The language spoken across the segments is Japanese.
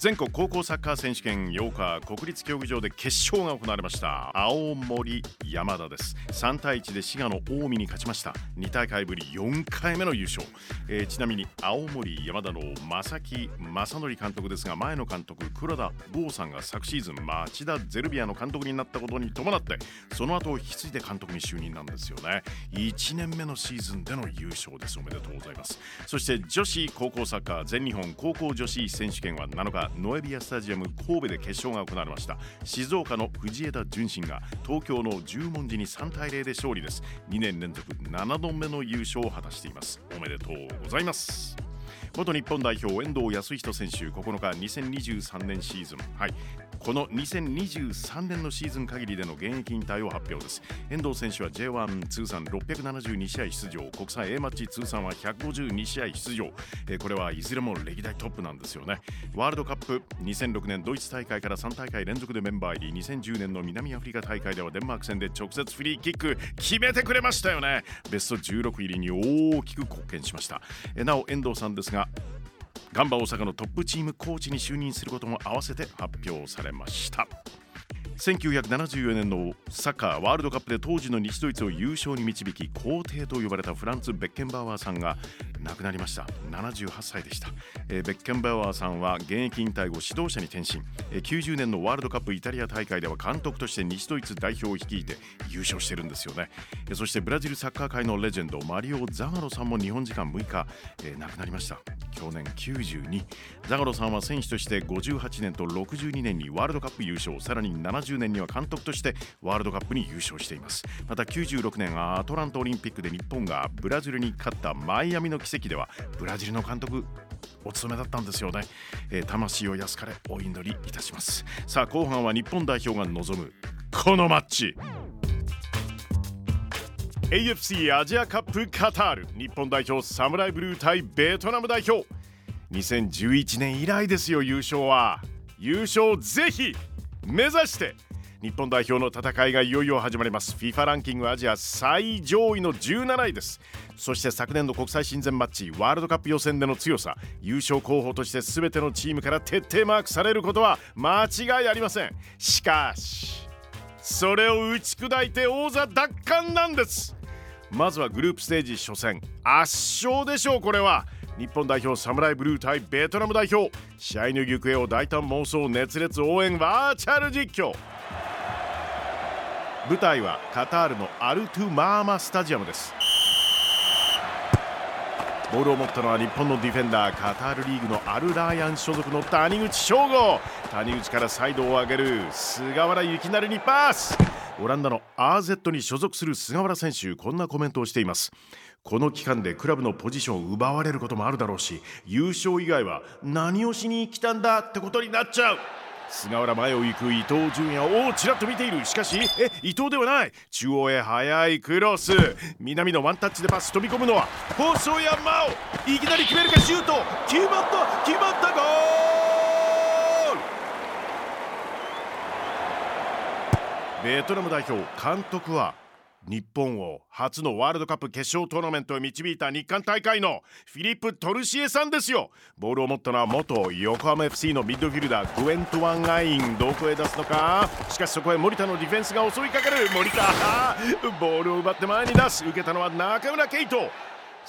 全国高校サッカー選手権8日国立競技場で決勝が行われました。青森山田です。3対1で滋賀の近江に勝ちました。2大会ぶり4回目の優勝、えー、ちなみに青森山田の正木正則監督ですが前の監督黒田剛さんが昨シーズン町田ゼルビアの監督になったことに伴ってその後を引き継いで監督に就任なんですよね。1年目のシーズンでの優勝です。おめでとうございます。そして女子高校サッカー全日本高校女子選手権は7日ノエビアスタジアム神戸で決勝が行われました。静岡の藤枝順心が東京の十文字に3対0で勝利です。2年連続7度目の優勝を果たしています。おめでとうございます。元日本代表遠藤康人選手9日2023年シーズン。はい。この2023年のシーズン限りでの現役引退を発表です。遠藤選手は J1 通算672試合出場。国際 A マッチ通算は152試合出場、えこれはいずれも歴代トップなんですよね。ワールドカップ2006年ドイツ大会から3大会連続でメンバー入り。2010年の南アフリカ大会ではデンマーク戦で直接フリーキック。決めてくれましたよね。ベスト16入りに大きく貢献しました。えなお遠藤さんですがガンバ大阪のトップチームコーチに就任することも合わせて発表されました。1974年のサッカーワールドカップで当時の西ドイツを優勝に導き皇帝と呼ばれたフランツ・ベッケンバーワーさんが亡くなりました。78歳でした、えー、ベッケンバウアーさんは現役引退後指導者に転身、えー、90年のワールドカップイタリア大会では監督として西ドイツ代表を率いて優勝してるんですよね、えー、そしてブラジルサッカー界のレジェンドマリオ・ザガロさんも日本時間6日、えー、亡くなりました。去年92ザガロさんは選手として58年と62年にワールドカップ優勝。さらに70年には監督としてワールドカップに優勝しています。また96年アトランタオリンピックで日本がブラジルに勝ったマイアミの奇跡ではブラジルの監督お務めだったんですよね、えー、魂を安かれお祈りいたします。さあ後半は日本代表が望むこのマッチ。AFC アジアカップカタール。日本代表サムライブルー対ベトナム代表。2011年以来ですよ優勝は。優勝ぜひ目指して日本代表の戦いがいよいよ始まります。FIFA ランキングアジア最上位の17位です。そして昨年の国際親善マッチワールドカップ予選での強さ優勝候補として全てのチームから徹底マークされることは間違いありません。しかしそれを打ち砕いて王座奪還なんです。まずはグループステージ初戦。圧勝でしょうこれは。日本代表サムライブルー対ベトナム代表。試合の行方を大胆妄想熱烈応援バーチャル実況。舞台はカタールのアルトゥマーマスタジアムです。ボールを持ったのは日本のディフェンダーカタールリーグのアルラーヤン所属の谷口翔吾谷口からサイドを上げる菅原幸成にパス。オランダの RZ に所属する菅原選手こんなコメントをしています。この期間でクラブのポジションを奪われることもあるだろうし優勝以外は何をしに来たんだってことになっちゃう。菅原前を行く伊東純也をちらっと見ている。しかしえ伊藤ではない。中央へ速いクロス。南のワンタッチでパス飛び込むのは細山をいきなり決めるかシュート。決まった決まったゴール。ベトナム代表監督は日本を初のワールドカップ決勝トーナメントへ導いた日韓大会のフィリップ・トルシエさんですよ。ボールを持ったのは元横浜 FC のミッドフィルダーグエントワン・アインどこへ出すのか？しかしそこへ守田のディフェンスが襲いかかる。守田 ボールを奪って前に出す。受けたのは中村敬斗。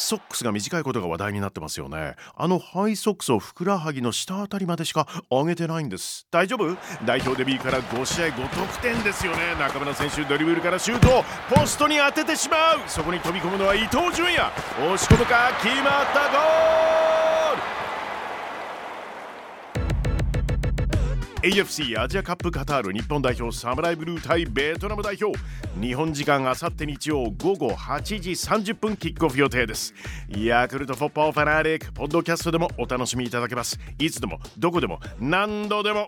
ソックスが短いことが話題になってますよね。あのハイソックスをふくらはぎの下あたりまでしか上げてないんです。大丈夫？代表デビューから5試合5得点ですよね。中村選手ドリブルからシュートポストに当ててしまう。そこに飛び込むのは伊東純也。押し込むか？決まった！ゴール！AFC アジアカップカタール日本代表サムライブルー対ベトナム代表。日本時間あさって日曜午後8時30分キックオフ予定です。ヤクルトフォッパーファナリックポッドキャストでもお楽しみいただけます。いつでもどこでも何度でも。